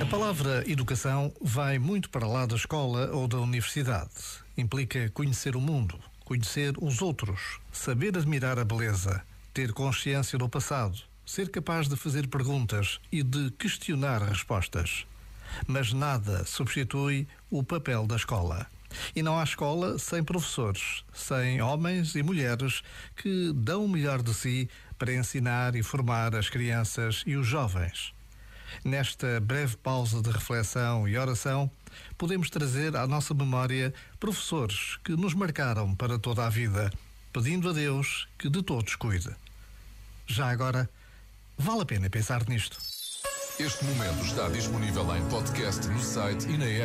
A palavra educação vai muito para lá da escola ou da universidade. Implica conhecer o mundo, conhecer os outros, saber admirar a beleza, ter consciência do passado, ser capaz de fazer perguntas e de questionar respostas. Mas nada substitui o papel da escola. E não há escola sem professores, sem homens e mulheres que dão o melhor de si para ensinar e formar as crianças e os jovens. Nesta breve pausa de reflexão e oração, podemos trazer à nossa memória professores que nos marcaram para toda a vida, pedindo a Deus que de todos cuide. Já agora, vale a pena pensar nisto. Este momento está disponível em podcast no site e na app.